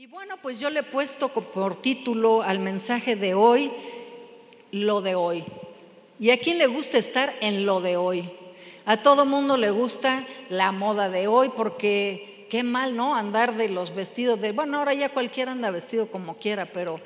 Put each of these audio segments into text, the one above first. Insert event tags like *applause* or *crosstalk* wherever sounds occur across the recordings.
Y bueno, pues yo le he puesto por título al mensaje de hoy, lo de hoy. ¿Y a quién le gusta estar en lo de hoy? A todo mundo le gusta la moda de hoy porque qué mal, ¿no? Andar de los vestidos de, bueno, ahora ya cualquiera anda vestido como quiera, pero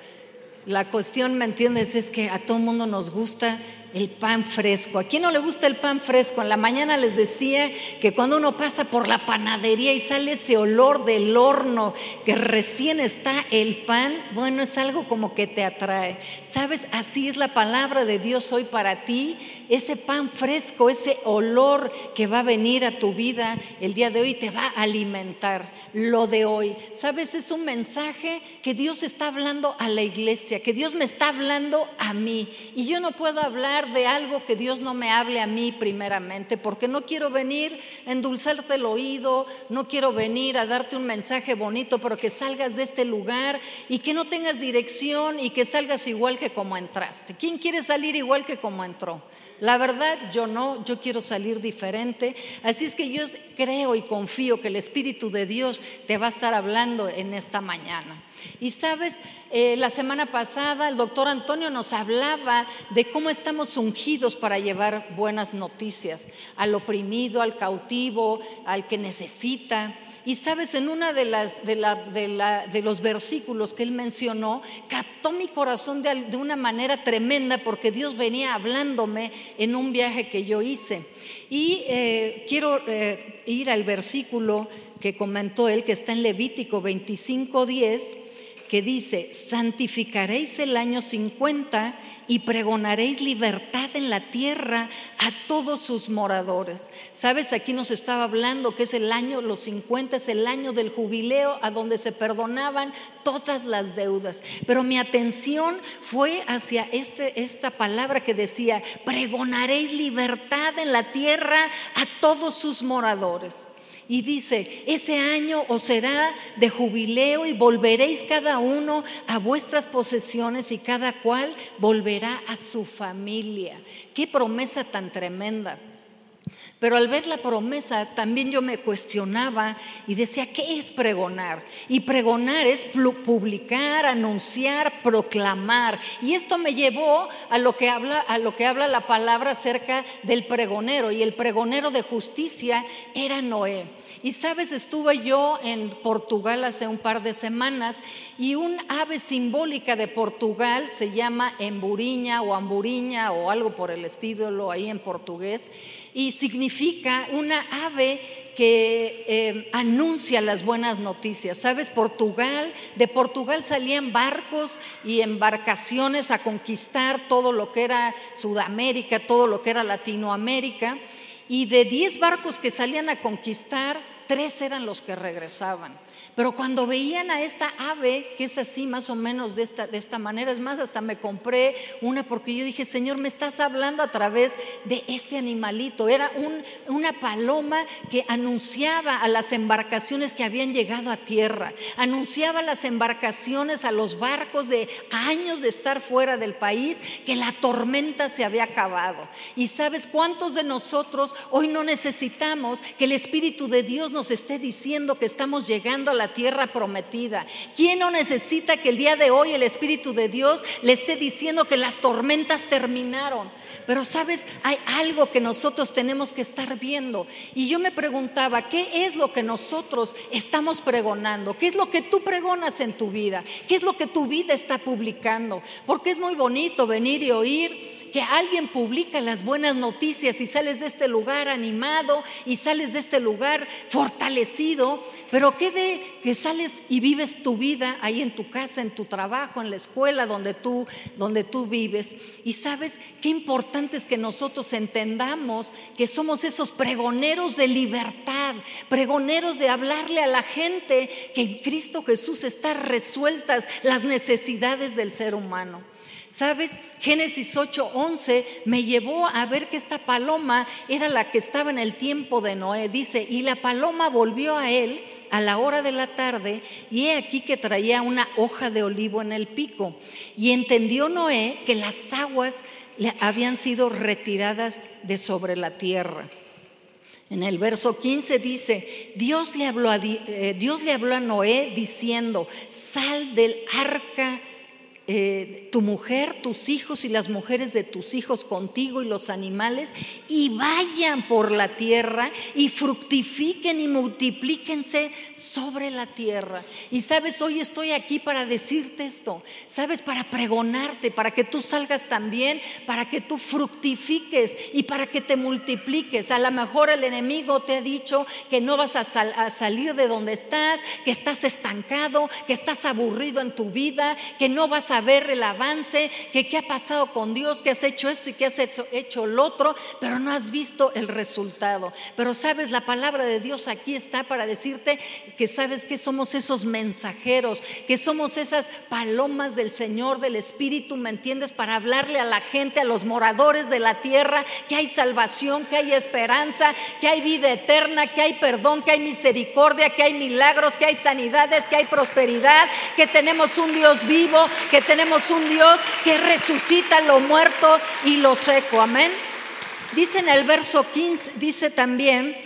la cuestión, ¿me entiendes? Es que a todo mundo nos gusta el pan fresco. ¿A quién no le gusta el pan fresco? En la mañana les decía que cuando uno pasa por la panadería y sale ese olor del horno que recién está el pan, bueno, es algo como que te atrae. ¿Sabes? Así es la palabra de Dios hoy para ti. Ese pan fresco, ese olor que va a venir a tu vida el día de hoy te va a alimentar. Lo de hoy. ¿Sabes? Es un mensaje que Dios está hablando a la iglesia, que Dios me está hablando a mí. Y yo no puedo hablar de algo que Dios no me hable a mí primeramente, porque no quiero venir a endulzarte el oído, no quiero venir a darte un mensaje bonito, pero que salgas de este lugar y que no tengas dirección y que salgas igual que como entraste. ¿Quién quiere salir igual que como entró? La verdad, yo no, yo quiero salir diferente. Así es que yo creo y confío que el Espíritu de Dios te va a estar hablando en esta mañana. Y sabes, eh, la semana pasada el doctor Antonio nos hablaba de cómo estamos ungidos para llevar buenas noticias al oprimido, al cautivo, al que necesita. Y sabes, en una de, las, de, la, de, los versículos que él mencionó, captó mi corazón de, una manera tremenda porque Dios venía hablándome en un viaje que yo hice. Y eh, quiero eh, ir al versículo que comentó él, que está en Levítico 25:10, que dice, santificaréis el año 50 y pregonaréis libertad en la tierra a todos sus moradores. Sabes, aquí nos estaba hablando que es el año, los 50 es el año del jubileo a donde se perdonaban todas las deudas. Pero mi atención fue hacia este, esta palabra que decía, pregonaréis libertad en la tierra a todos sus moradores. Y dice, ese año os será de jubileo y volveréis cada uno a vuestras posesiones y cada cual volverá a su familia. Qué promesa tan tremenda. Pero al ver la promesa también yo me cuestionaba y decía, ¿qué es pregonar? Y pregonar es publicar, anunciar, proclamar. Y esto me llevó a lo que habla, a lo que habla la palabra acerca del pregonero. Y el pregonero de justicia era Noé. Y sabes, estuve yo en Portugal hace un par de semanas y un ave simbólica de Portugal se llama emburiña o amburiña o algo por el estilo ahí en portugués y significa una ave que eh, anuncia las buenas noticias. ¿Sabes? Portugal, de Portugal salían barcos y embarcaciones a conquistar todo lo que era Sudamérica, todo lo que era Latinoamérica. Y de 10 barcos que salían a conquistar, tres eran los que regresaban. Pero cuando veían a esta ave, que es así más o menos de esta, de esta manera, es más, hasta me compré una porque yo dije, Señor, me estás hablando a través de este animalito. Era un, una paloma que anunciaba a las embarcaciones que habían llegado a tierra, anunciaba las embarcaciones, a los barcos de años de estar fuera del país, que la tormenta se había acabado. Y sabes cuántos de nosotros hoy no necesitamos que el Espíritu de Dios nos esté diciendo que estamos llegando a la tierra prometida. ¿Quién no necesita que el día de hoy el Espíritu de Dios le esté diciendo que las tormentas terminaron? Pero sabes, hay algo que nosotros tenemos que estar viendo. Y yo me preguntaba, ¿qué es lo que nosotros estamos pregonando? ¿Qué es lo que tú pregonas en tu vida? ¿Qué es lo que tu vida está publicando? Porque es muy bonito venir y oír que alguien publica las buenas noticias y sales de este lugar animado y sales de este lugar fortalecido, pero qué de que sales y vives tu vida ahí en tu casa, en tu trabajo, en la escuela donde tú, donde tú vives. Y sabes qué importante es que nosotros entendamos que somos esos pregoneros de libertad, pregoneros de hablarle a la gente que en Cristo Jesús están resueltas las necesidades del ser humano. ¿Sabes? Génesis 8:11 me llevó a ver que esta paloma era la que estaba en el tiempo de Noé. Dice, y la paloma volvió a él a la hora de la tarde y he aquí que traía una hoja de olivo en el pico. Y entendió Noé que las aguas le habían sido retiradas de sobre la tierra. En el verso 15 dice, Dios le habló a, eh, Dios le habló a Noé diciendo, sal del arca eh, tu mujer, tus hijos y las mujeres de tus hijos contigo y los animales, y vayan por la tierra y fructifiquen y multiplíquense sobre la tierra. Y sabes, hoy estoy aquí para decirte esto, sabes, para pregonarte, para que tú salgas también, para que tú fructifiques y para que te multipliques. A lo mejor el enemigo te ha dicho que no vas a, a salir de donde estás, que estás estancado, que estás aburrido en tu vida, que no vas a ver el avance, que qué ha pasado con Dios, que has hecho esto y que has hecho, hecho lo otro, pero no has visto el resultado. Pero sabes, la palabra de Dios aquí está para decirte que sabes que somos esos mensajeros, que somos esas palomas del Señor, del Espíritu, ¿me entiendes? Para hablarle a la gente, a los moradores de la tierra, que hay salvación, que hay esperanza, que hay vida eterna, que hay perdón, que hay misericordia, que hay milagros, que hay sanidades, que hay prosperidad, que tenemos un Dios vivo, que tenemos un Dios que resucita lo muerto y lo seco. Amén. Dice en el verso 15, dice también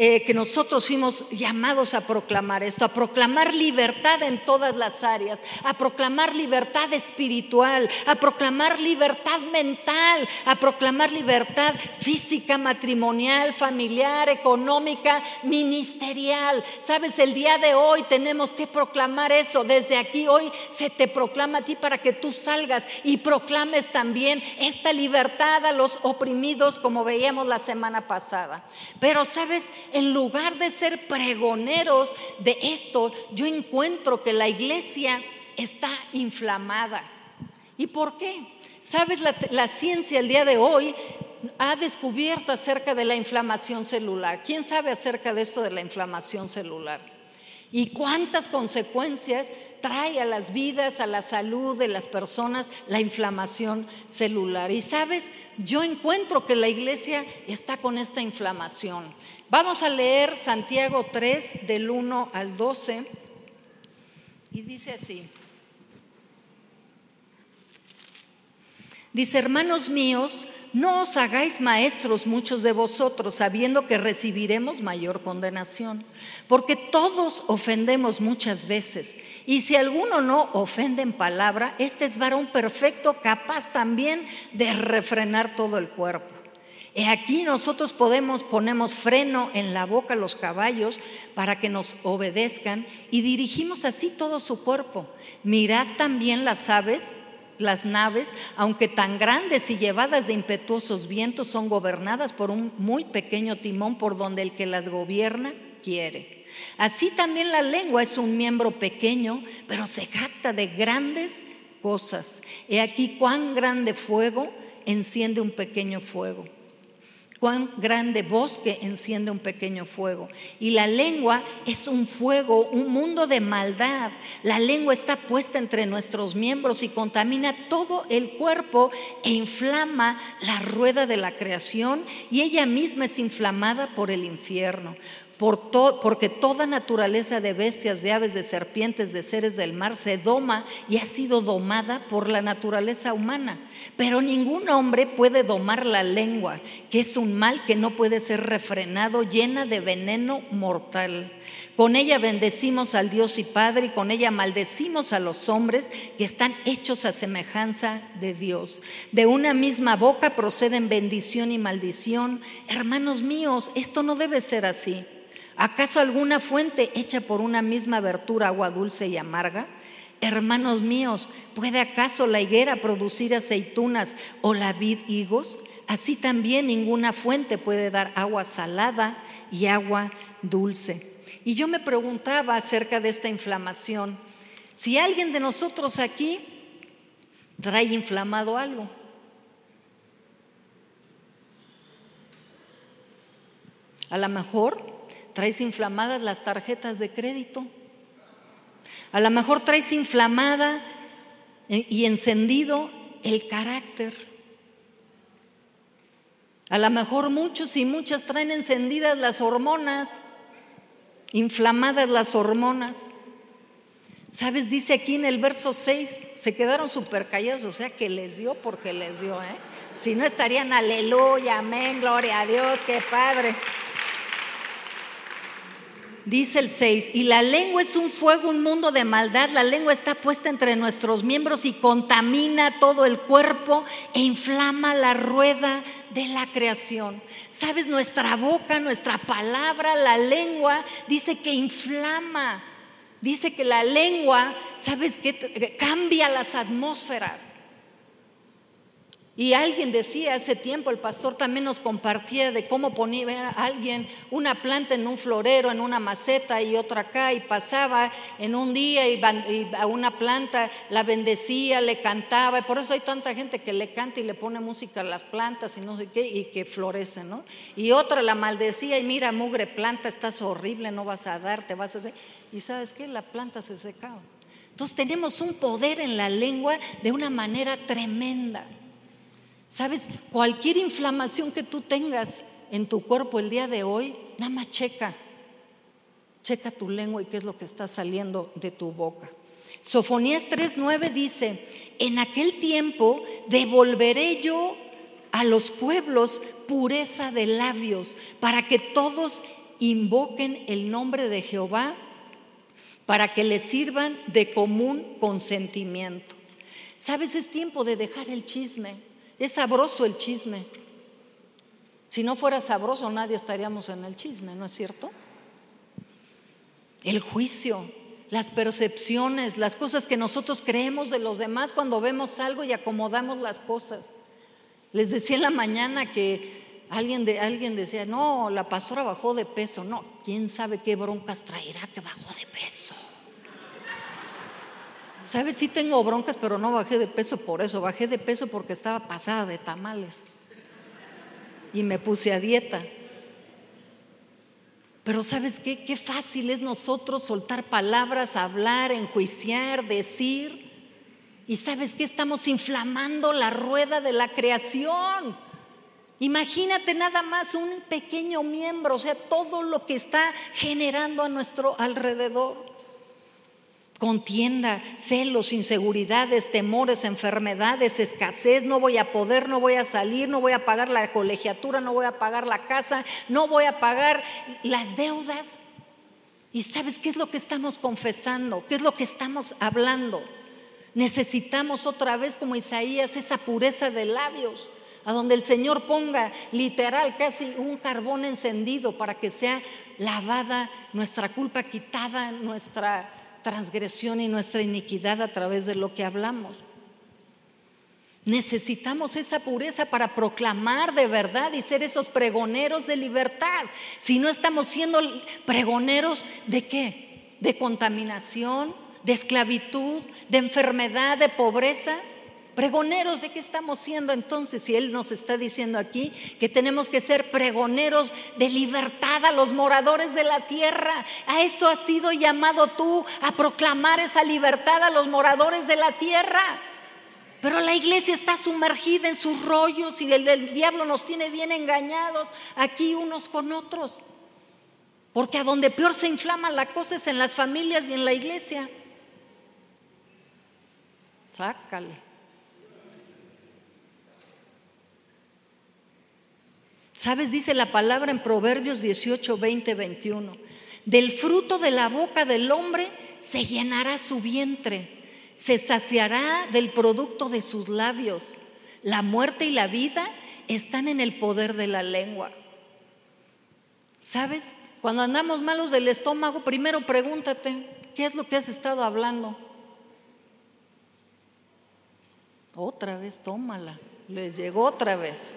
eh, que nosotros fuimos llamados a proclamar esto, a proclamar libertad en todas las áreas, a proclamar libertad espiritual, a proclamar libertad mental, a proclamar libertad física, matrimonial, familiar, económica, ministerial. Sabes, el día de hoy tenemos que proclamar eso. Desde aquí hoy se te proclama a ti para que tú salgas y proclames también esta libertad a los oprimidos como veíamos la semana pasada. Pero sabes, en lugar de ser pregoneros de esto, yo encuentro que la iglesia está inflamada. ¿Y por qué? Sabes, la, ciencia el día de hoy ha descubierto acerca de la inflamación celular. ¿Quién sabe acerca de esto de la inflamación celular? ¿Y cuántas consecuencias trae a las vidas, a la salud de las personas la inflamación celular? Y sabes, yo encuentro que la iglesia está con esta inflamación. Vamos a leer Santiago 3 del 1 al 12 y dice así. Dice, hermanos míos, no os hagáis maestros muchos de vosotros, sabiendo que recibiremos mayor condenación, porque todos ofendemos muchas veces, y si alguno no ofende en palabra, este es varón perfecto, capaz también de refrenar todo el cuerpo. Aquí nosotros podemos, ponemos freno en la boca a los caballos para que nos obedezcan y dirigimos así todo su cuerpo. Mirad también las aves, las naves, aunque tan grandes y llevadas de impetuosos vientos, son gobernadas por un muy pequeño timón por donde el que las gobierna quiere. Así también la lengua es un miembro pequeño, pero se jacta de grandes cosas. He aquí cuán grande fuego enciende un pequeño fuego cuán grande bosque enciende un pequeño fuego. Y la lengua es un fuego, un mundo de maldad. La lengua está puesta entre nuestros miembros y contamina todo el cuerpo e inflama la rueda de la creación y ella misma es inflamada por el infierno porque toda naturaleza de bestias, de aves, de serpientes, de seres del mar se doma y ha sido domada por la naturaleza humana. Pero ningún hombre puede domar la lengua, que es un mal que no puede ser refrenado, llena de veneno mortal. Con ella bendecimos al Dios y Padre y con ella maldecimos a los hombres que están hechos a semejanza de Dios. De una misma boca proceden bendición y maldición. Hermanos míos, esto no debe ser así. ¿Acaso alguna fuente hecha por una misma abertura agua dulce y amarga? Hermanos míos, ¿puede acaso la higuera producir aceitunas o la vid higos? Así también ninguna fuente puede dar agua salada y agua dulce. Y yo me preguntaba acerca de esta inflamación, si alguien de nosotros aquí trae inflamado algo. A lo mejor traes inflamadas las tarjetas de crédito. A lo mejor traes inflamada y encendido el carácter. A lo mejor muchos y muchas traen encendidas las hormonas, inflamadas las hormonas. ¿Sabes? Dice aquí en el verso 6, se quedaron súper callados, o sea que les dio porque les dio, ¿eh? Si no estarían aleluya, amén, gloria a Dios, qué padre. Dice el 6, y la lengua es un fuego, un mundo de maldad. La lengua está puesta entre nuestros miembros y contamina todo el cuerpo e inflama la rueda de la creación. Sabes, nuestra boca, nuestra palabra, la lengua, dice que inflama. Dice que la lengua, ¿sabes qué? Cambia las atmósferas. Y alguien decía hace tiempo, el pastor también nos compartía de cómo ponía alguien una planta en un florero, en una maceta y otra acá, y pasaba en un día y, a una planta la bendecía, le cantaba, y por eso hay tanta gente que le canta y le pone música a las plantas y no sé qué, y que florecen, ¿no? Y otra la maldecía y mira, mugre planta, estás horrible, no vas a dar, te vas a hacer. Y sabes qué, la planta se secaba. Entonces tenemos un poder en la lengua de una manera tremenda. Sabes, cualquier inflamación que tú tengas en tu cuerpo el día de hoy, nada más checa. Checa tu lengua y qué es lo que está saliendo de tu boca. Sofonías 3:9 dice, en aquel tiempo devolveré yo a los pueblos pureza de labios, para que todos invoquen el nombre de Jehová, para que les sirvan de común consentimiento. Sabes, es tiempo de dejar el chisme. Es sabroso el chisme. Si no fuera sabroso, nadie estaríamos en el chisme, ¿no es cierto? El juicio, las percepciones, las cosas que nosotros creemos de los demás cuando vemos algo y acomodamos las cosas. Les decía en la mañana que alguien, alguien decía, no, la pastora bajó de peso. No, quién sabe qué broncas traerá que bajó de peso. ¿Sabes? Sí tengo broncas, pero no bajé de peso por eso. Bajé de peso porque estaba pasada de tamales. Y me puse a dieta. Pero ¿sabes qué? Qué fácil es nosotros soltar palabras, hablar, enjuiciar, decir. Y ¿sabes qué? Estamos inflamando la rueda de la creación. Imagínate nada más un pequeño miembro, o sea, todo lo que está generando a nuestro alrededor contienda, celos, inseguridades, temores, enfermedades, escasez, no voy a poder, no voy a salir, no voy a pagar la colegiatura, no voy a pagar la casa, no voy a pagar las deudas. ¿Y sabes qué es lo que estamos confesando? ¿Qué es lo que estamos hablando? Necesitamos otra vez, como Isaías, esa pureza de labios, a donde el Señor ponga literal casi un carbón encendido para que sea lavada nuestra culpa, quitada nuestra transgresión y nuestra iniquidad a través de lo que hablamos. Necesitamos esa pureza para proclamar de verdad y ser esos pregoneros de libertad. Si no estamos siendo pregoneros de qué? De contaminación, de esclavitud, de enfermedad, de pobreza. Pregoneros de qué estamos siendo entonces, si Él nos está diciendo aquí que tenemos que ser pregoneros de libertad a los moradores de la tierra. A eso has sido llamado tú, a proclamar esa libertad a los moradores de la tierra. Pero la iglesia está sumergida en sus rollos y el, diablo nos tiene bien engañados aquí unos con otros. Porque a donde peor se inflama la cosa es en las familias y en la iglesia. Sácale. ¿Sabes? Dice la palabra en Proverbios 18, 20, 21. Del fruto de la boca del hombre se llenará su vientre, se saciará del producto de sus labios. La muerte y la vida están en el poder de la lengua. ¿Sabes? Cuando andamos malos del estómago, primero pregúntate, ¿qué es lo que has estado hablando? Otra vez, tómala. Les llegó otra vez.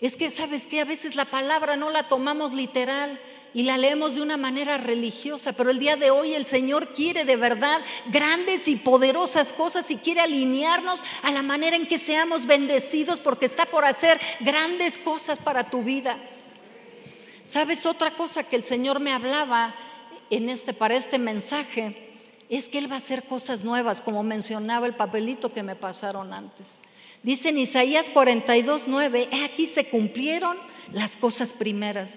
Es que, ¿sabes que A veces la palabra no la tomamos literal y la leemos de una manera religiosa, pero el día de hoy el Señor quiere de verdad grandes y poderosas cosas y quiere alinearnos a la manera en que seamos bendecidos porque está por hacer grandes cosas para tu vida. ¿Sabes otra cosa que el Señor me hablaba en este para este mensaje? Es que él va a hacer cosas nuevas, como mencionaba el papelito que me pasaron antes. Dice en Isaías 42, 9, aquí se cumplieron las cosas primeras.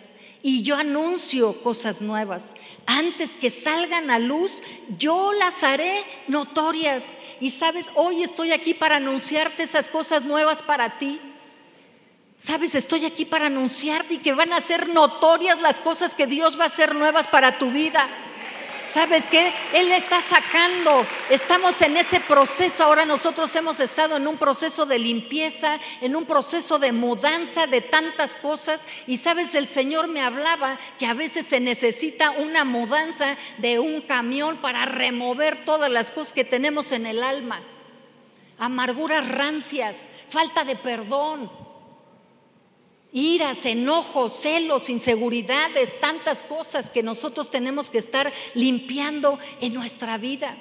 Y yo anuncio cosas nuevas. Antes que salgan a luz, yo las haré notorias. Y sabes, hoy estoy aquí para anunciarte esas cosas nuevas para ti. Sabes, estoy aquí para anunciarte y que van a ser notorias las cosas que Dios va a hacer nuevas para tu vida. ¿Sabes qué? Él está sacando. Estamos en ese proceso. Ahora nosotros hemos estado en un proceso de limpieza, en un proceso de mudanza de tantas cosas. Y sabes, el Señor me hablaba que a veces se necesita una mudanza de un camión para remover todas las cosas que tenemos en el alma. Amarguras rancias, falta de perdón, iras, enojos, celos, inseguridades, tantas cosas que nosotros tenemos que estar limpiando en nuestra vida.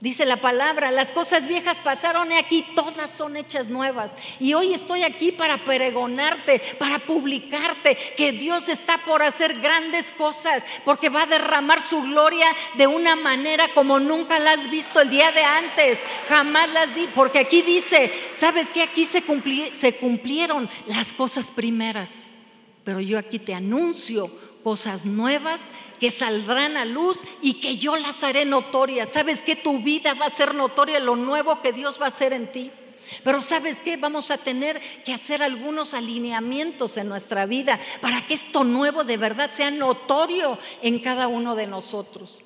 Dice la palabra, las cosas viejas pasaron y aquí, todas son hechas nuevas. Y hoy estoy aquí para pregonarte, para publicarte que Dios está por hacer grandes cosas, porque va a derramar su gloria de una manera como nunca la has visto el día de antes. Jamás las di, porque aquí dice, ¿sabes que Aquí se, se cumplieron las cosas primeras. Pero yo aquí te anuncio cosas nuevas que saldrán a luz y que yo las haré notorias. ¿Sabes que tu vida va a ser notoria, lo nuevo que Dios va a hacer en ti? Pero sabes qué, vamos a tener que hacer algunos alineamientos en nuestra vida para que esto nuevo de verdad sea notorio en cada uno de nosotros.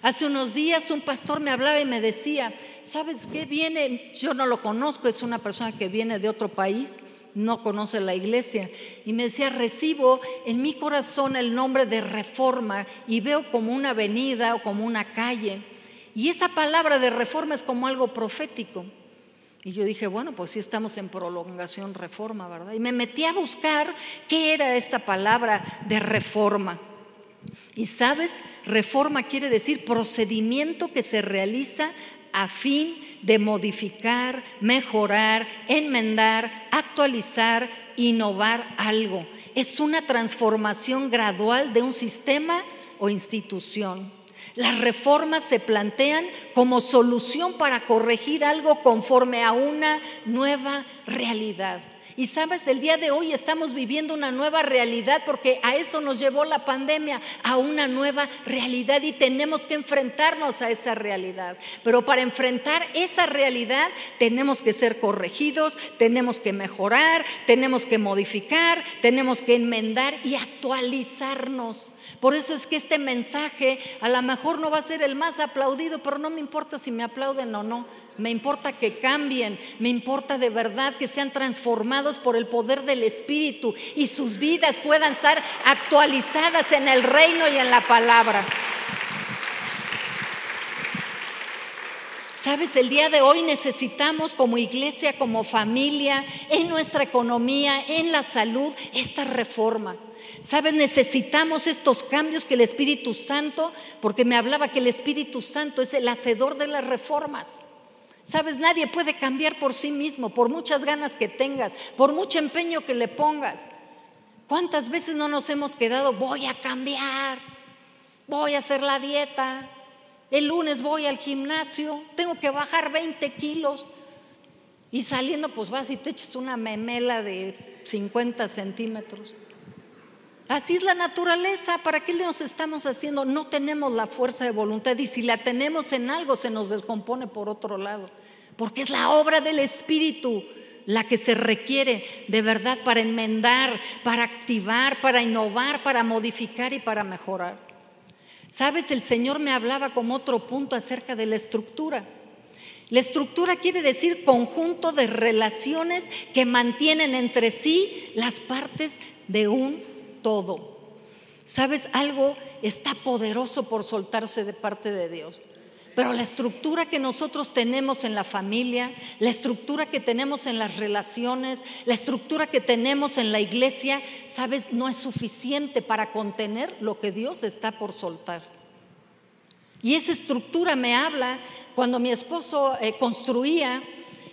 Hace unos días un pastor me hablaba y me decía, ¿sabes qué viene? Yo no lo conozco, es una persona que viene de otro país no conoce la iglesia. Y me decía, recibo en mi corazón el nombre de reforma y veo como una avenida o como una calle. Y esa palabra de reforma es como algo profético. Y yo dije, bueno, pues sí estamos en prolongación reforma, ¿verdad? Y me metí a buscar qué era esta palabra de reforma. Y sabes, reforma quiere decir procedimiento que se realiza a fin de modificar, mejorar, enmendar, actualizar, innovar algo. Es una transformación gradual de un sistema o institución. Las reformas se plantean como solución para corregir algo conforme a una nueva realidad. Y sabes, el día de hoy estamos viviendo una nueva realidad porque a eso nos llevó la pandemia, a una nueva realidad y tenemos que enfrentarnos a esa realidad. Pero para enfrentar esa realidad tenemos que ser corregidos, tenemos que mejorar, tenemos que modificar, tenemos que enmendar y actualizarnos. Por eso es que este mensaje a lo mejor no va a ser el más aplaudido, pero no me importa si me aplauden o no. Me importa que cambien, me importa de verdad que sean transformados por el poder del Espíritu y sus vidas puedan estar actualizadas en el reino y en la palabra. Sabes, el día de hoy necesitamos como iglesia, como familia, en nuestra economía, en la salud, esta reforma. Sabes, necesitamos estos cambios que el Espíritu Santo, porque me hablaba que el Espíritu Santo es el hacedor de las reformas. Sabes, nadie puede cambiar por sí mismo, por muchas ganas que tengas, por mucho empeño que le pongas. ¿Cuántas veces no nos hemos quedado, voy a cambiar, voy a hacer la dieta, el lunes voy al gimnasio, tengo que bajar 20 kilos y saliendo pues vas y te echas una memela de 50 centímetros? Así es la naturaleza, ¿para qué nos estamos haciendo? No tenemos la fuerza de voluntad y si la tenemos en algo se nos descompone por otro lado, porque es la obra del Espíritu la que se requiere de verdad para enmendar, para activar, para innovar, para modificar y para mejorar. Sabes, el Señor me hablaba como otro punto acerca de la estructura. La estructura quiere decir conjunto de relaciones que mantienen entre sí las partes de un todo. ¿Sabes? Algo está poderoso por soltarse de parte de Dios. Pero la estructura que nosotros tenemos en la familia, la estructura que tenemos en las relaciones, la estructura que tenemos en la iglesia, sabes, no es suficiente para contener lo que Dios está por soltar. Y esa estructura me habla cuando mi esposo eh, construía,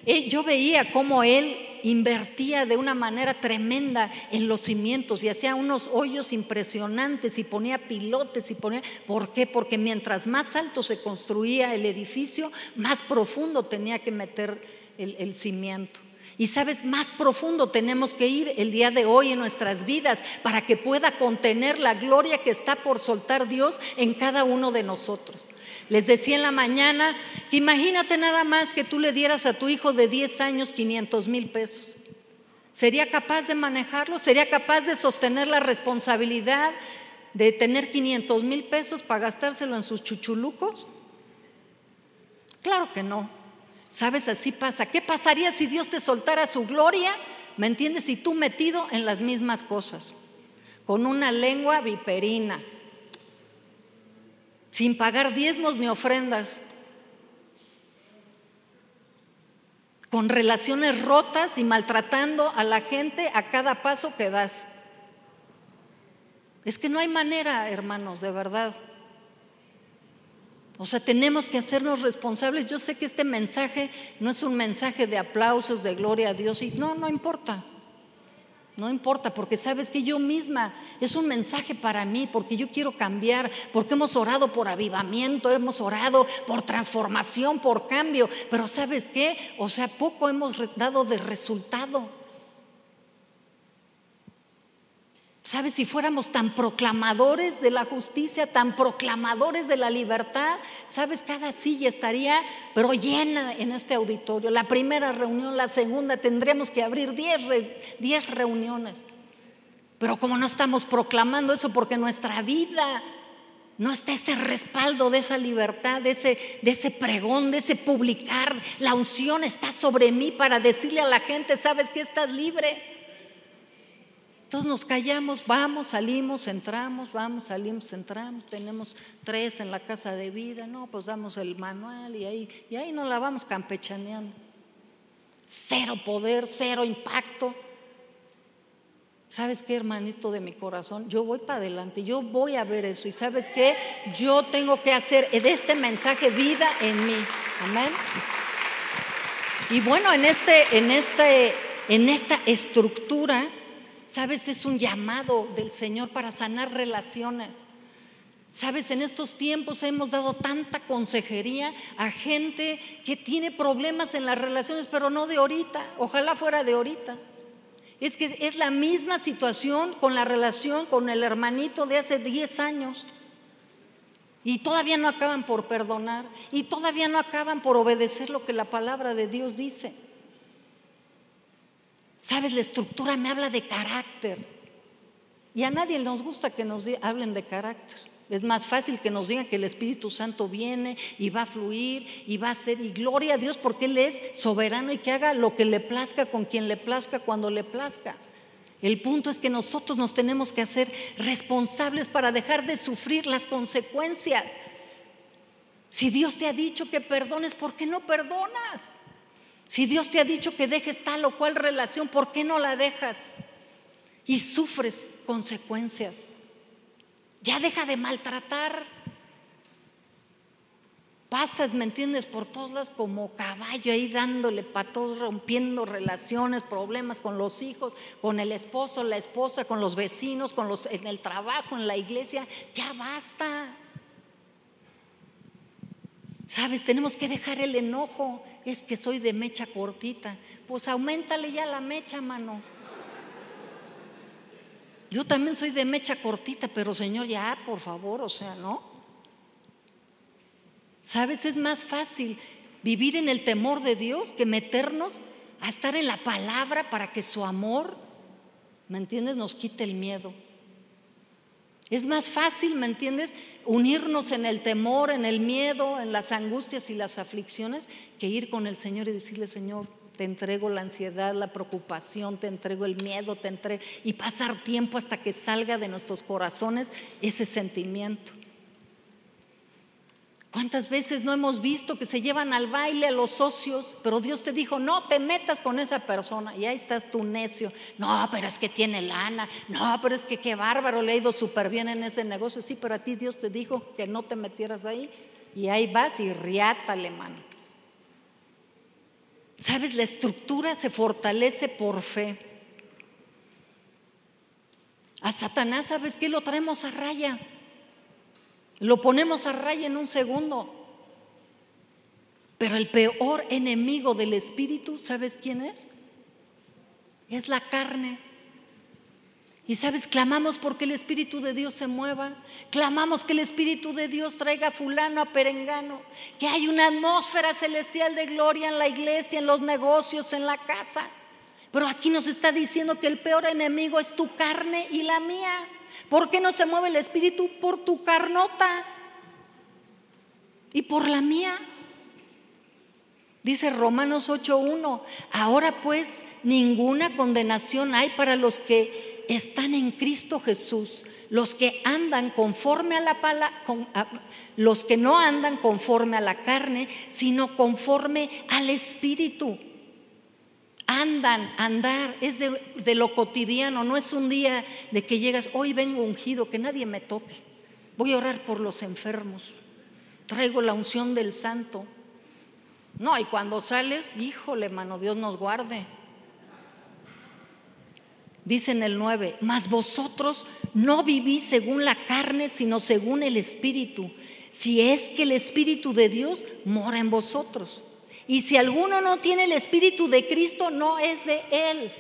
eh, yo veía cómo él invertía de una manera tremenda en los cimientos y hacía unos hoyos impresionantes y ponía pilotes y ponía... ¿Por qué? Porque mientras más alto se construía el edificio, más profundo tenía que meter el, el cimiento. Y sabes, más profundo tenemos que ir el día de hoy en nuestras vidas para que pueda contener la gloria que está por soltar Dios en cada uno de nosotros. Les decía en la mañana que imagínate nada más que tú le dieras a tu hijo de 10 años 500 mil pesos. ¿Sería capaz de manejarlo? ¿Sería capaz de sostener la responsabilidad de tener 500 mil pesos para gastárselo en sus chuchulucos? Claro que no. ¿Sabes? Así pasa. ¿Qué pasaría si Dios te soltara su gloria? ¿Me entiendes? Y tú metido en las mismas cosas, con una lengua viperina, sin pagar diezmos ni ofrendas, con relaciones rotas y maltratando a la gente a cada paso que das. Es que no hay manera, hermanos, de verdad. O sea, tenemos que hacernos responsables. Yo sé que este mensaje no es un mensaje de aplausos, de gloria a Dios. Y no, no importa. No importa, porque sabes que yo misma es un mensaje para mí, porque yo quiero cambiar, porque hemos orado por avivamiento, hemos orado por transformación, por cambio. Pero sabes qué? O sea, poco hemos dado de resultado. ¿Sabes? Si fuéramos tan proclamadores de la justicia, tan proclamadores de la libertad, ¿sabes? Cada silla estaría, pero llena en este auditorio. La primera reunión, la segunda, tendremos que abrir diez reuniones. Pero como no estamos proclamando eso, porque nuestra vida no está ese respaldo de esa libertad, de ese, de ese pregón, de ese publicar, la unción está sobre mí para decirle a la gente, ¿sabes que estás libre? Entonces nos callamos, vamos, salimos, entramos, vamos, salimos, entramos, tenemos tres en la casa de vida, no, pues damos el manual y ahí, y ahí nos la vamos campechaneando. Cero poder, cero impacto. ¿Sabes qué, hermanito de mi corazón? Yo voy para adelante, yo voy a ver eso. Y sabes qué? Yo tengo que hacer de este mensaje vida en mí. Amén. Y bueno, en, este, en, este, en esta estructura Sabes, es un llamado del Señor para sanar relaciones. Sabes, en estos tiempos hemos dado tanta consejería a gente que tiene problemas en las relaciones, pero no de ahorita. Ojalá fuera de ahorita. Es que es la misma situación con la relación con el hermanito de hace 10 años. Y todavía no acaban por perdonar. Y todavía no acaban por obedecer lo que la palabra de Dios dice. Sabes, la estructura me habla de carácter. Y a nadie nos gusta que nos hablen de carácter. Es más fácil que nos digan que el Espíritu Santo viene y va a fluir y va a ser, y gloria a Dios porque Él es soberano y que haga lo que le plazca con quien le plazca cuando le plazca. El punto es que nosotros nos tenemos que hacer responsables para dejar de sufrir las consecuencias. Si Dios te ha dicho que perdones, ¿por qué no perdonas? Si Dios te ha dicho que dejes tal o cual relación, ¿por qué no la dejas? Y sufres consecuencias. Ya deja de maltratar. Pasas, ¿me entiendes? Por todas como caballo ahí dándole patos, rompiendo relaciones, problemas con los hijos, con el esposo, la esposa, con los vecinos, con los, en el trabajo, en la iglesia. Ya basta. Sabes, tenemos que dejar el enojo. Es que soy de mecha cortita. Pues aumentale ya la mecha, mano. Yo también soy de mecha cortita, pero Señor, ya, por favor, o sea, ¿no? Sabes, es más fácil vivir en el temor de Dios que meternos a estar en la palabra para que su amor, ¿me entiendes?, nos quite el miedo. Es más fácil, ¿me entiendes?, unirnos en el temor, en el miedo, en las angustias y las aflicciones, que ir con el Señor y decirle, Señor, te entrego la ansiedad, la preocupación, te entrego el miedo, te entrego, y pasar tiempo hasta que salga de nuestros corazones ese sentimiento. ¿Cuántas veces no hemos visto que se llevan al baile a los socios, pero Dios te dijo, no te metas con esa persona? Y ahí estás tu necio. No, pero es que tiene lana. No, pero es que qué bárbaro, le ha ido súper bien en ese negocio. Sí, pero a ti Dios te dijo que no te metieras ahí. Y ahí vas y riátale, mano. ¿Sabes? La estructura se fortalece por fe. A Satanás, ¿sabes qué? Lo traemos a raya. Lo ponemos a raya en un segundo. Pero el peor enemigo del espíritu, ¿sabes quién es? Es la carne. Y sabes, clamamos porque el Espíritu de Dios se mueva. Clamamos que el Espíritu de Dios traiga a fulano, a perengano. Que hay una atmósfera celestial de gloria en la iglesia, en los negocios, en la casa. Pero aquí nos está diciendo que el peor enemigo es tu carne y la mía. ¿Por qué no se mueve el espíritu? Por tu carnota y por la mía. Dice Romanos 8.1, ahora pues ninguna condenación hay para los que están en Cristo Jesús, los que andan conforme a la palabra, los que no andan conforme a la carne, sino conforme al Espíritu. Andan, andar, es de, de lo cotidiano, no es un día de que llegas, hoy vengo ungido, que nadie me toque, voy a orar por los enfermos, traigo la unción del santo. No, y cuando sales, híjole, mano, Dios nos guarde. Dice en el 9, mas vosotros no vivís según la carne, sino según el Espíritu. Si es que el Espíritu de Dios mora en vosotros. Y si alguno no tiene el Espíritu de Cristo, no es de Él.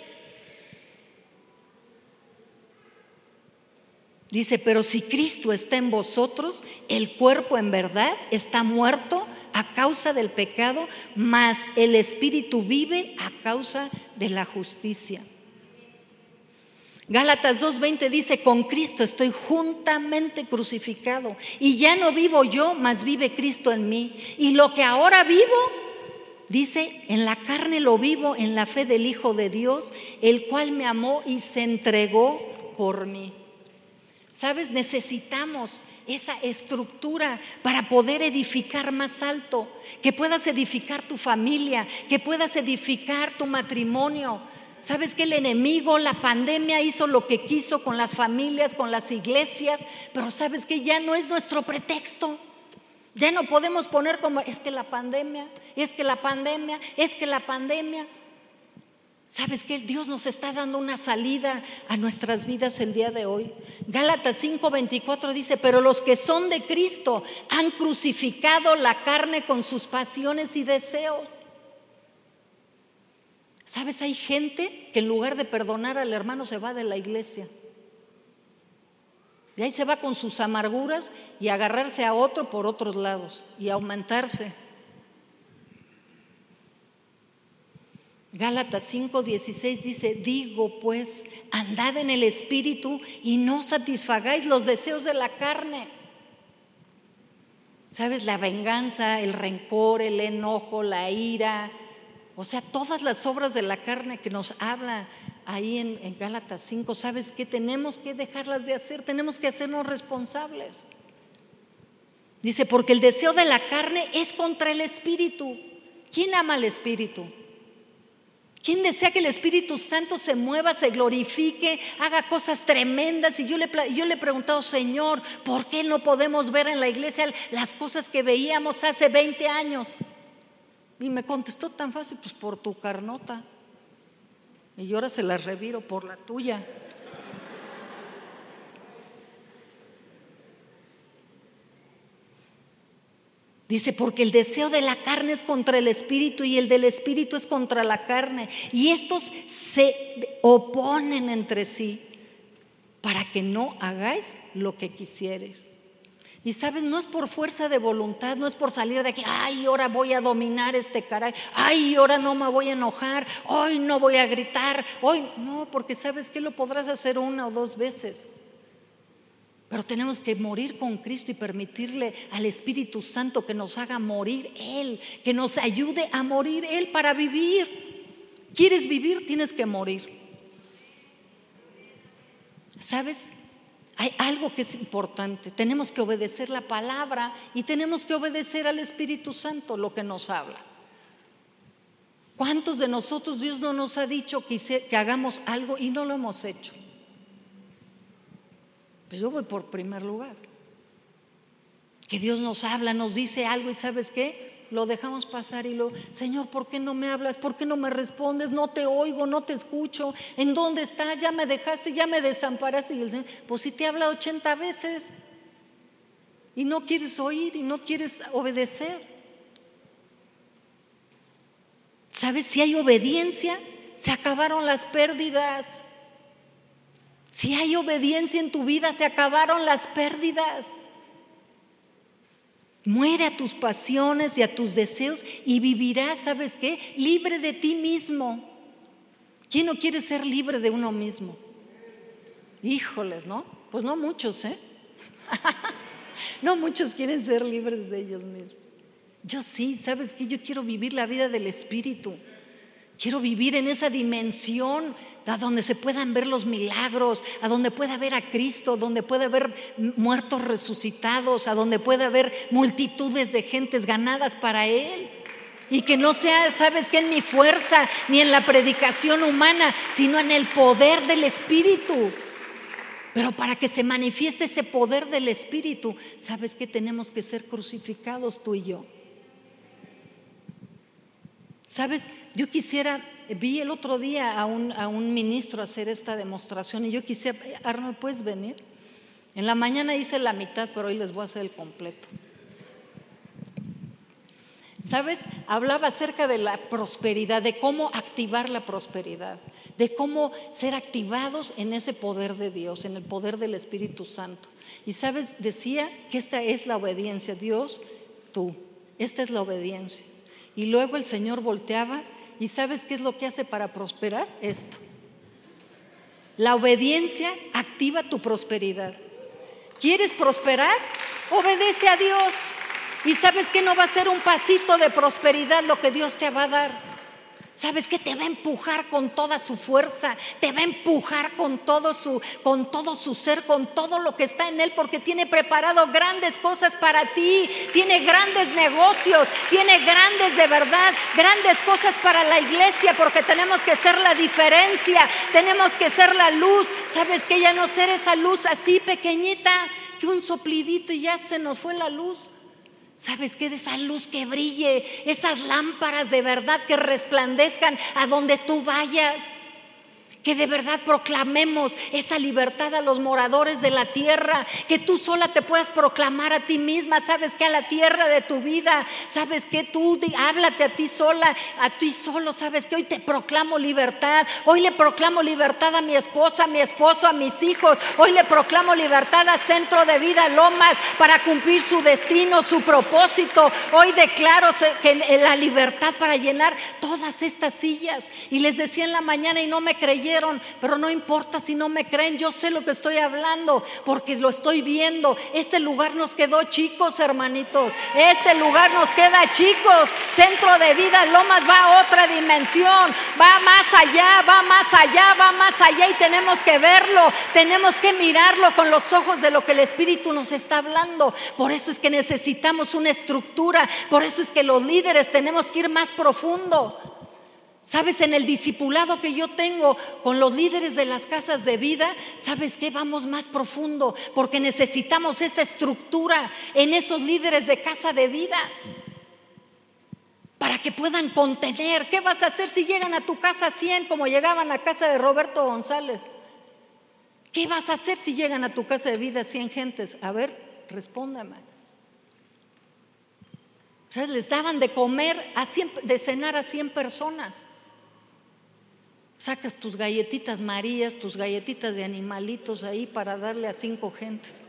Dice, pero si Cristo está en vosotros, el cuerpo en verdad está muerto a causa del pecado, mas el Espíritu vive a causa de la justicia. Gálatas 2.20 dice, con Cristo estoy juntamente crucificado y ya no vivo yo, mas vive Cristo en mí. Y lo que ahora vivo, dice, en la carne lo vivo en la fe del Hijo de Dios, el cual me amó y se entregó por mí. ¿Sabes? Necesitamos esa estructura para poder edificar más alto, que puedas edificar tu familia, que puedas edificar tu matrimonio. ¿Sabes que el enemigo, la pandemia hizo lo que quiso con las familias, con las iglesias? Pero sabes que ya no es nuestro pretexto. Ya no podemos poner como, es que la pandemia, es que la pandemia, es que la pandemia. ¿Sabes que Dios nos está dando una salida a nuestras vidas el día de hoy? Gálatas 5:24 dice, pero los que son de Cristo han crucificado la carne con sus pasiones y deseos. ¿Sabes? Hay gente que en lugar de perdonar al hermano se va de la iglesia. Y ahí se va con sus amarguras y agarrarse a otro por otros lados y aumentarse. Gálatas 5:16 dice, digo pues, andad en el Espíritu y no satisfagáis los deseos de la carne. ¿Sabes? La venganza, el rencor, el enojo, la ira, o sea, todas las obras de la carne que nos habla ahí en, en Gálatas 5, ¿sabes qué? Tenemos que dejarlas de hacer, tenemos que hacernos responsables. Dice, porque el deseo de la carne es contra el Espíritu. ¿Quién ama al Espíritu? ¿Quién desea que el Espíritu Santo se mueva, se glorifique, haga cosas tremendas? Y yo le, yo le he preguntado, Señor, ¿por qué no podemos ver en la iglesia las cosas que veíamos hace 20 años? Y me contestó tan fácil, pues por tu carnota. Y yo ahora se la reviro por la tuya. Dice, porque el deseo de la carne es contra el espíritu y el del espíritu es contra la carne. Y estos se oponen entre sí para que no hagáis lo que quisieres. Y sabes, no es por fuerza de voluntad, no es por salir de aquí, ay, ahora voy a dominar este caray, ay, ahora no me voy a enojar, hoy no voy a gritar, hoy no, porque sabes que lo podrás hacer una o dos veces. Pero tenemos que morir con Cristo y permitirle al Espíritu Santo que nos haga morir Él, que nos ayude a morir Él para vivir. ¿Quieres vivir? Tienes que morir. ¿Sabes? Hay algo que es importante. Tenemos que obedecer la palabra y tenemos que obedecer al Espíritu Santo lo que nos habla. ¿Cuántos de nosotros Dios no nos ha dicho que, hagamos algo y no lo hemos hecho? Pues yo voy por primer lugar. Que Dios nos habla, nos dice algo y sabes qué? Lo dejamos pasar y lo, Señor, ¿por qué no me hablas? ¿Por qué no me respondes? No te oigo, no te escucho. ¿En dónde estás? Ya me dejaste, ya me desamparaste. Y el Señor, pues si te habla 80 veces y no quieres oír y no quieres obedecer. ¿Sabes? Si hay obediencia, se acabaron las pérdidas. Si hay obediencia en tu vida, se acabaron las pérdidas. Muere a tus pasiones y a tus deseos y vivirás, ¿sabes qué? Libre de ti mismo. ¿Quién no quiere ser libre de uno mismo? Híjoles, ¿no? Pues no muchos, ¿eh? *laughs* no muchos quieren ser libres de ellos mismos. Yo sí, ¿sabes qué? Yo quiero vivir la vida del Espíritu. Quiero vivir en esa dimensión a donde se puedan ver los milagros, a donde pueda ver a Cristo, donde pueda haber muertos resucitados, a donde pueda haber multitudes de gentes ganadas para Él. Y que no sea, sabes que en mi fuerza ni en la predicación humana, sino en el poder del Espíritu. Pero para que se manifieste ese poder del Espíritu, sabes que tenemos que ser crucificados tú y yo. Sabes, yo quisiera, vi el otro día a un, a un ministro hacer esta demostración y yo quisiera, Arnold, ¿puedes venir? En la mañana hice la mitad, pero hoy les voy a hacer el completo. ¿Sabes? Hablaba acerca de la prosperidad, de cómo activar la prosperidad, de cómo ser activados en ese poder de Dios, en el poder del Espíritu Santo. Y sabes, decía que esta es la obediencia, Dios, tú, esta es la obediencia. Y luego el Señor volteaba y sabes qué es lo que hace para prosperar? Esto. La obediencia activa tu prosperidad. ¿Quieres prosperar? Obedece a Dios. Y sabes que no va a ser un pasito de prosperidad lo que Dios te va a dar. ¿Sabes que te va a empujar con toda su fuerza? Te va a empujar con todo su con todo su ser, con todo lo que está en él porque tiene preparado grandes cosas para ti, tiene grandes negocios, tiene grandes de verdad, grandes cosas para la iglesia porque tenemos que ser la diferencia, tenemos que ser la luz. ¿Sabes que ya no ser esa luz así pequeñita que un soplidito y ya se nos fue la luz? ¿Sabes qué? De esa luz que brille, esas lámparas de verdad que resplandezcan a donde tú vayas. Que de verdad proclamemos esa libertad a los moradores de la tierra, que tú sola te puedas proclamar a ti misma, sabes que a la tierra de tu vida, sabes que tú háblate a ti sola, a ti solo, sabes que hoy te proclamo libertad, hoy le proclamo libertad a mi esposa, a mi esposo, a mis hijos, hoy le proclamo libertad a Centro de Vida Lomas para cumplir su destino, su propósito, hoy declaro que la libertad para llenar todas estas sillas. Y les decía en la mañana y no me creyeron pero no importa si no me creen, yo sé lo que estoy hablando porque lo estoy viendo. Este lugar nos quedó chicos, hermanitos. Este lugar nos queda chicos. Centro de vida Lomas va a otra dimensión, va más allá, va más allá, va más allá y tenemos que verlo, tenemos que mirarlo con los ojos de lo que el Espíritu nos está hablando. Por eso es que necesitamos una estructura, por eso es que los líderes tenemos que ir más profundo. Sabes, en el discipulado que yo tengo con los líderes de las casas de vida, ¿sabes qué? Vamos más profundo porque necesitamos esa estructura en esos líderes de casa de vida para que puedan contener. ¿Qué vas a hacer si llegan a tu casa 100 como llegaban a casa de Roberto González? ¿Qué vas a hacer si llegan a tu casa de vida 100 gentes? A ver, respóndame. ¿Sabes? Les daban de comer, a de cenar a 100 personas. Sacas tus galletitas marías, tus galletitas de animalitos ahí para darle a cinco gentes.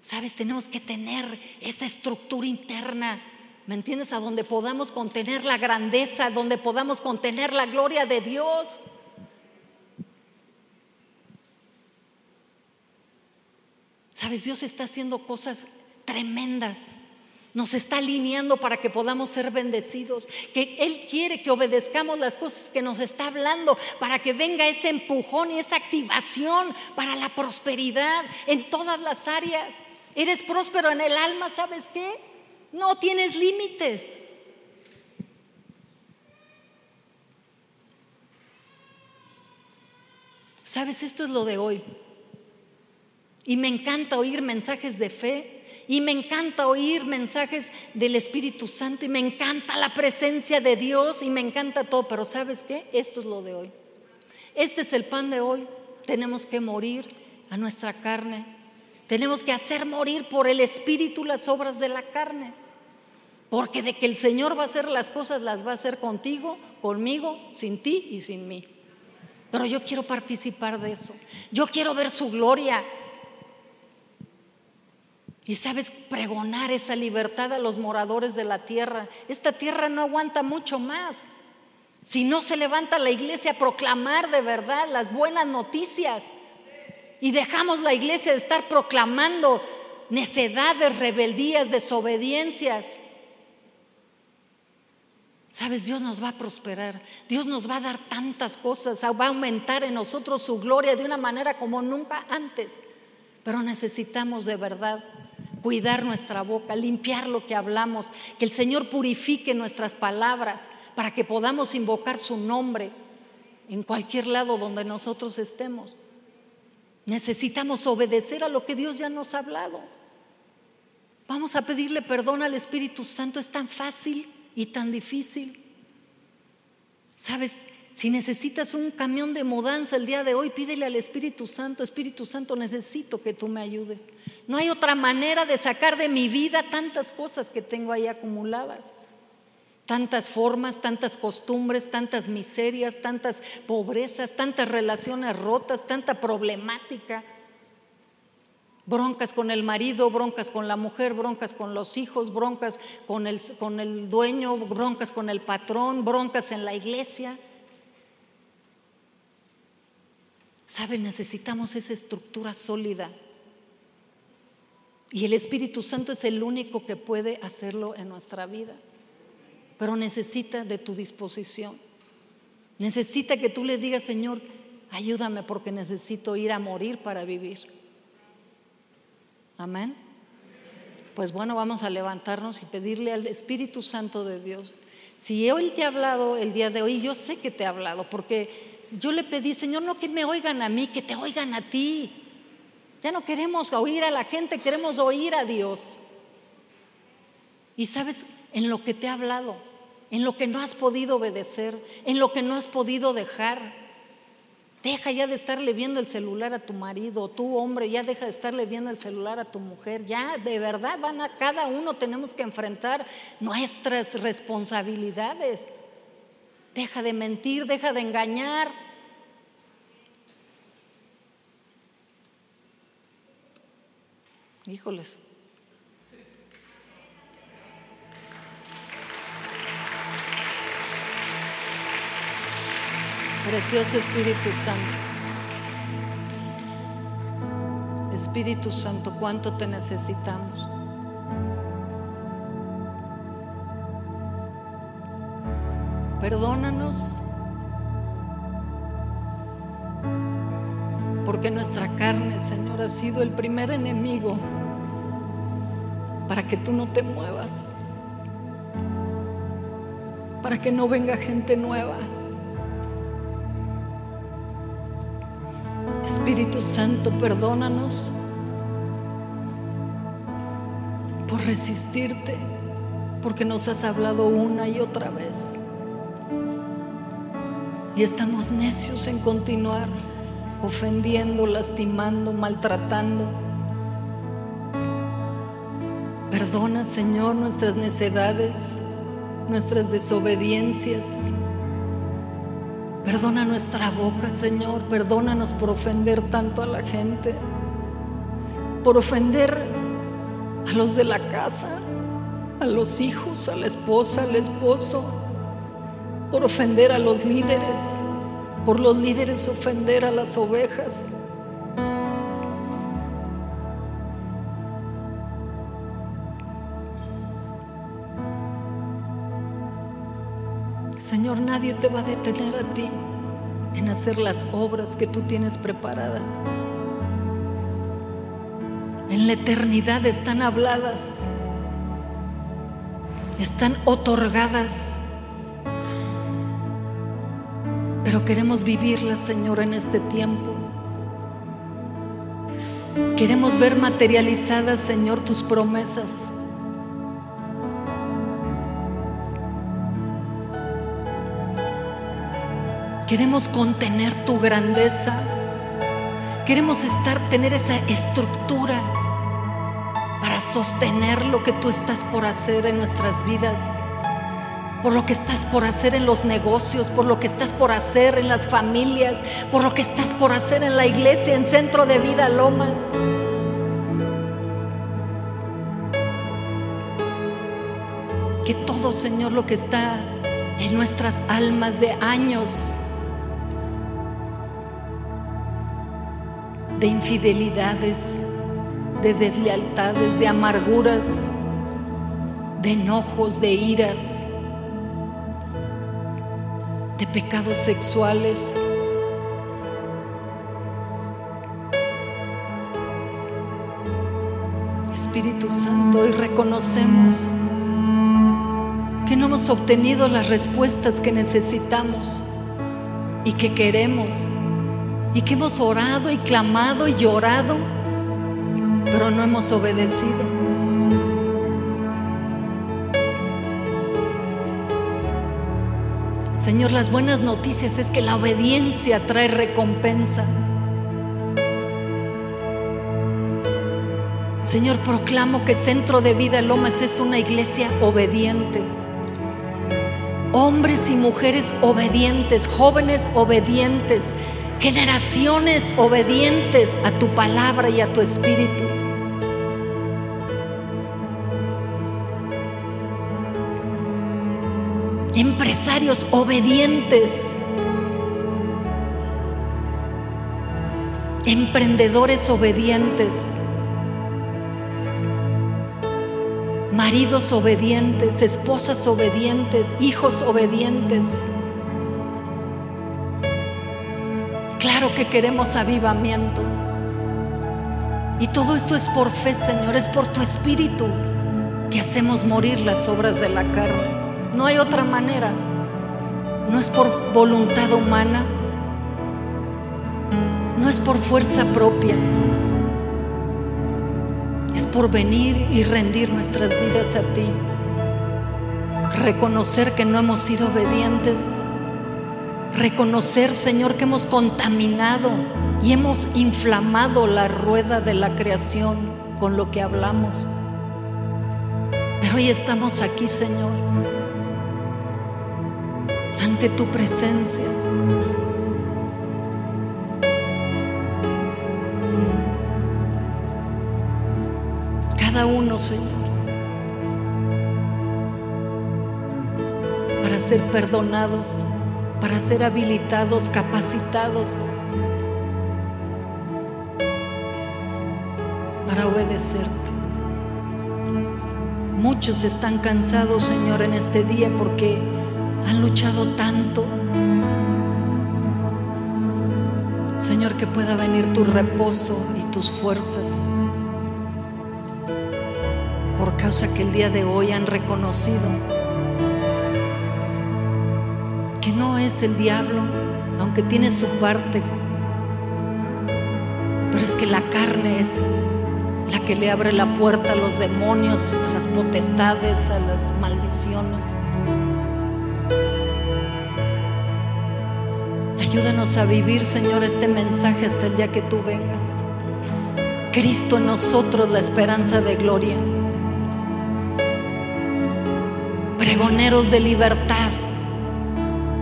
Sabes, tenemos que tener esa estructura interna, ¿me entiendes? A donde podamos contener la grandeza, donde podamos contener la gloria de Dios. Sabes, Dios está haciendo cosas tremendas. Nos está alineando para que podamos ser bendecidos. Que Él quiere que obedezcamos las cosas que nos está hablando para que venga ese empujón y esa activación para la prosperidad en todas las áreas. Eres próspero en el alma, ¿sabes qué? No tienes límites. ¿Sabes? Esto es lo de hoy. Y me encanta oír mensajes de fe y me encanta oír mensajes del Espíritu Santo y me encanta la presencia de Dios y me encanta todo, pero ¿sabes qué? Esto es lo de hoy. Este es el pan de hoy. Tenemos que morir a nuestra carne. Tenemos que hacer morir por el Espíritu las obras de la carne. Porque de que el Señor va a hacer las cosas, las va a hacer contigo, conmigo, sin ti y sin mí. Pero yo quiero participar de eso. Yo quiero ver su gloria. Y sabes, pregonar esa libertad a los moradores de la tierra. Esta tierra no aguanta mucho más. Si no se levanta la iglesia a proclamar de verdad las buenas noticias y dejamos la iglesia de estar proclamando necedades, rebeldías, desobediencias, Sabes, Dios nos va a prosperar, Dios nos va a dar tantas cosas, va a aumentar en nosotros su gloria de una manera como nunca antes. Pero necesitamos de verdad cuidar nuestra boca, limpiar lo que hablamos, que el Señor purifique nuestras palabras para que podamos invocar su nombre en cualquier lado donde nosotros estemos. Necesitamos obedecer a lo que Dios ya nos ha hablado. Vamos a pedirle perdón al Espíritu Santo, es tan fácil y tan difícil. Sabes, si necesitas un camión de mudanza el día de hoy, pídele al Espíritu Santo, Espíritu Santo, necesito que tú me ayudes. No hay otra manera de sacar de mi vida tantas cosas que tengo ahí acumuladas. Tantas formas, tantas costumbres, tantas miserias, tantas pobrezas, tantas relaciones rotas, tanta problemática broncas con el marido, broncas con la mujer, broncas con los hijos, broncas con el, con el dueño, broncas con el patrón, broncas en la iglesia. ¿Saben? Necesitamos esa estructura sólida. Y el Espíritu Santo es el único que puede hacerlo en nuestra vida. Pero necesita de tu disposición. Necesita que tú les digas, Señor, ayúdame porque necesito ir a morir para vivir. Amén. Pues bueno, vamos a levantarnos y pedirle al Espíritu Santo de Dios. Si Él te ha hablado el día de hoy, yo sé que te ha hablado, porque yo le pedí, Señor, no que me oigan a mí, que te oigan a ti. Ya no queremos oír a la gente, queremos oír a Dios. Y sabes, en lo que te ha hablado, en lo que no has podido obedecer, en lo que no has podido dejar, Deja ya de estarle viendo el celular a tu marido, tú hombre, ya deja de estarle viendo el celular a tu mujer. Ya de verdad van a cada uno tenemos que enfrentar nuestras responsabilidades. Deja de mentir, deja de engañar. Híjoles. Precioso Espíritu Santo. Espíritu Santo, cuánto te necesitamos. Perdónanos porque nuestra carne, Señor, ha sido el primer enemigo para que tú no te muevas, para que no venga gente nueva. Espíritu Santo, perdónanos por resistirte, porque nos has hablado una y otra vez. Y estamos necios en continuar ofendiendo, lastimando, maltratando. Perdona, Señor, nuestras necedades, nuestras desobediencias Perdona nuestra boca, Señor. Perdónanos por ofender tanto a la gente. Por ofender a los de la casa, a los hijos, a la esposa, al esposo. Por ofender a los líderes. Por los líderes ofender a las ovejas. Señor, nadie te va a detener a ti en hacer las obras que tú tienes preparadas. En la eternidad están habladas, están otorgadas, queremos vivirlas, Señor, en este tiempo. Queremos ver materializadas, Señor, tus promesas. Queremos contener tu grandeza. Queremos estar, tener esa estructura para sostener lo que tú estás por hacer en nuestras vidas, por lo que estás por hacer en los negocios, por lo que estás por hacer en las familias, por lo que estás por hacer en la iglesia, en Centro de Vida Lomas. Que todo, Señor, lo que está en nuestras almas de años de infidelidades, de deslealtades, de amarguras, de enojos, de iras, de pecados sexuales. Espíritu Santo, hoy reconocemos que no hemos obtenido las respuestas que necesitamos y que queremos y que hemos orado y clamado y llorado, pero no hemos obedecido. Señor, las buenas noticias es que la obediencia trae recompensa. Señor, proclamo que Centro de Vida Lomas es una iglesia obediente. Hombres y mujeres obedientes, jóvenes obedientes, generaciones obedientes a tu palabra y a tu espíritu. Obedientes. Emprendedores obedientes. Maridos obedientes, esposas obedientes, hijos obedientes. Claro que queremos avivamiento. Y todo esto es por fe, Señor, es por tu espíritu que hacemos morir las obras de la carne. No hay otra manera. No es por voluntad humana. No es por fuerza propia. Es por venir y rendir nuestras vidas a ti. Reconocer que no hemos sido obedientes Reconocer, Señor, que hemos contaminado y hemos inflamado la rueda de la creación con lo que hablamos. Pero hoy estamos aquí, Señor, ante tu presencia. Cada uno, Señor, para ser perdonados para ser habilitados, capacitados para obedecerte. Muchos están cansados, Señor, en este día porque han luchado tanto. Señor, que pueda venir tu reposo y tus fuerzas. Por causa que el día de hoy han reconocido no es el diablo, aunque tiene su parte, pero es que la carne es la que le abre la puerta a los demonios, a las potestades, a las maldiciones. Ayúdanos a vivir, Señor, este mensaje hasta el día que tú vengas. Cristo en nosotros, la esperanza de gloria. Pregoneros de libertad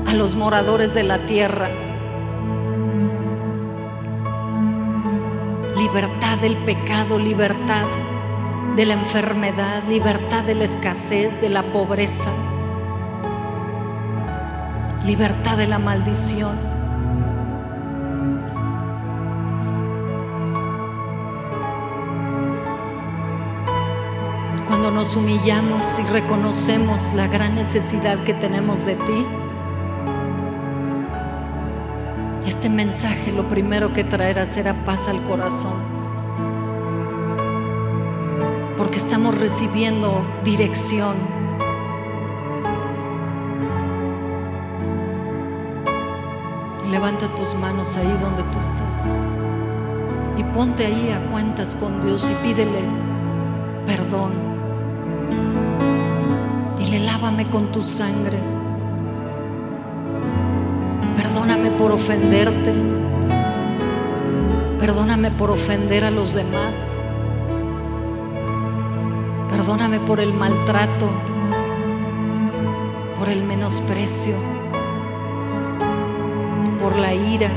a los moradores de la tierra. Libertad del pecado, libertad de la enfermedad, libertad de la escasez, de la pobreza, libertad de la maldición. Cuando nos humillamos y reconocemos la gran necesidad que tenemos de ti, este mensaje lo primero que traerá será paz al corazón. Porque estamos recibiendo dirección. Levanta tus manos ahí donde tú estás. Y ponte ahí a cuentas con Dios y pídele perdón. Lávame con tu sangre. Perdóname por ofenderte. Perdóname por ofender a los demás. Perdóname por el maltrato, por el menosprecio, por la ira,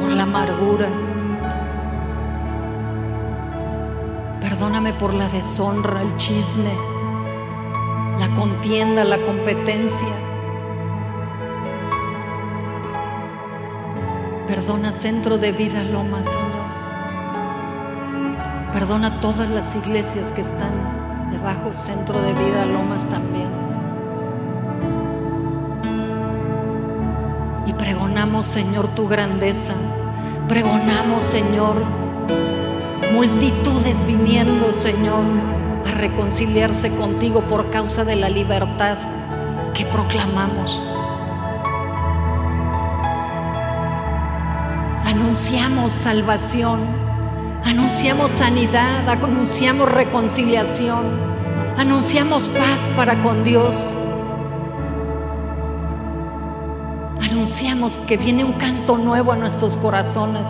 por la amargura. Perdóname por la deshonra, el chisme, contienda, la competencia. Perdona Centro de Vida Loma, Señor. Perdona todas las iglesias que están debajo Centro de Vida Lomas también. Y pregonamos, Señor, tu grandeza. Pregonamos, Señor, multitudes viniendo, Señor, reconciliarse contigo por causa de la libertad que proclamamos. anunciamos salvación, anunciamos sanidad, anunciamos reconciliación, anunciamos paz para con Dios. Anunciamos que viene un canto nuevo a nuestros corazones.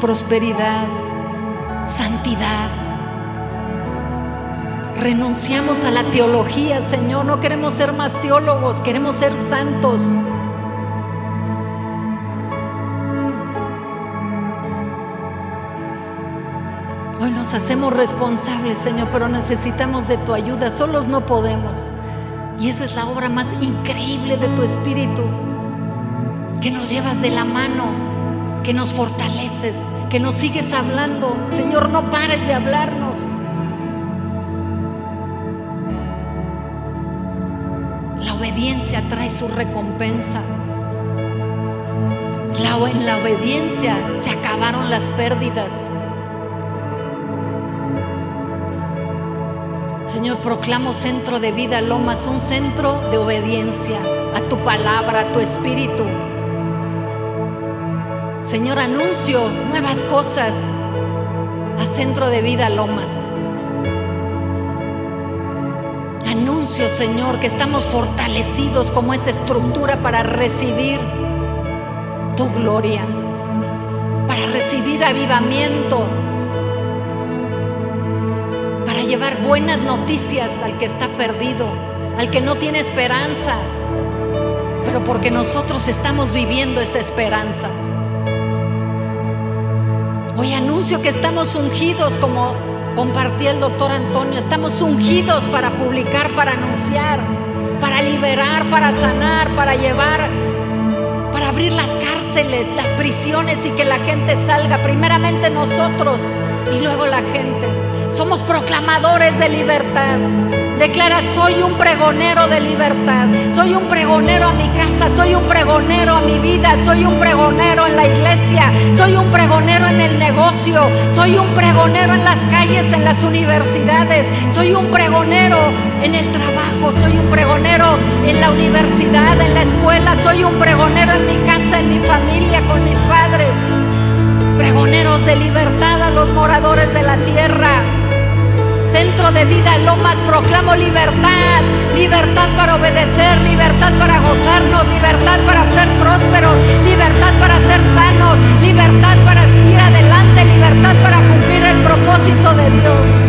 Prosperidad, santidad renunciamos a la teología, Señor. No queremos ser más teólogos, queremos ser santos. Hoy nos hacemos responsables, Señor, pero necesitamos de tu ayuda. Solos no podemos. Y esa es la obra más increíble de tu Espíritu, que nos llevas de la mano, que nos fortaleces, que nos sigues hablando. Señor, no pares de hablarnos. obediencia trae su recompensa. La, en la obediencia se acabaron las pérdidas. Señor, proclamo centro de vida Lomas, un centro de obediencia a tu palabra, a tu espíritu. Señor, anuncio nuevas cosas a centro de vida Lomas. Señor, que estamos fortalecidos como esa estructura para recibir tu gloria, para recibir avivamiento, para llevar buenas noticias al que está perdido, al que no tiene esperanza, pero porque nosotros estamos viviendo esa esperanza. Hoy anuncio que estamos ungidos como compartía el doctor Antonio, estamos ungidos para publicar, para anunciar, para liberar, para sanar, para llevar, para abrir las cárceles, las prisiones y que la gente salga, primeramente nosotros y luego la gente. Somos proclamadores de libertad. Declara, soy un pregonero de libertad, soy un pregonero a mi casa, soy un pregonero a mi vida, soy un pregonero en la iglesia, soy un pregonero en el negocio, soy un pregonero en las calles, en las universidades, soy un pregonero en el trabajo, soy un pregonero en la universidad, en la escuela, soy un pregonero en mi casa, en mi familia, con mis padres. Pregoneros de libertad a los moradores de la tierra centro de vida en Lomas proclamo libertad, libertad para obedecer, libertad para gozarnos, libertad para ser prósperos, libertad para ser sanos, libertad para seguir adelante, libertad para cumplir el propósito de Dios.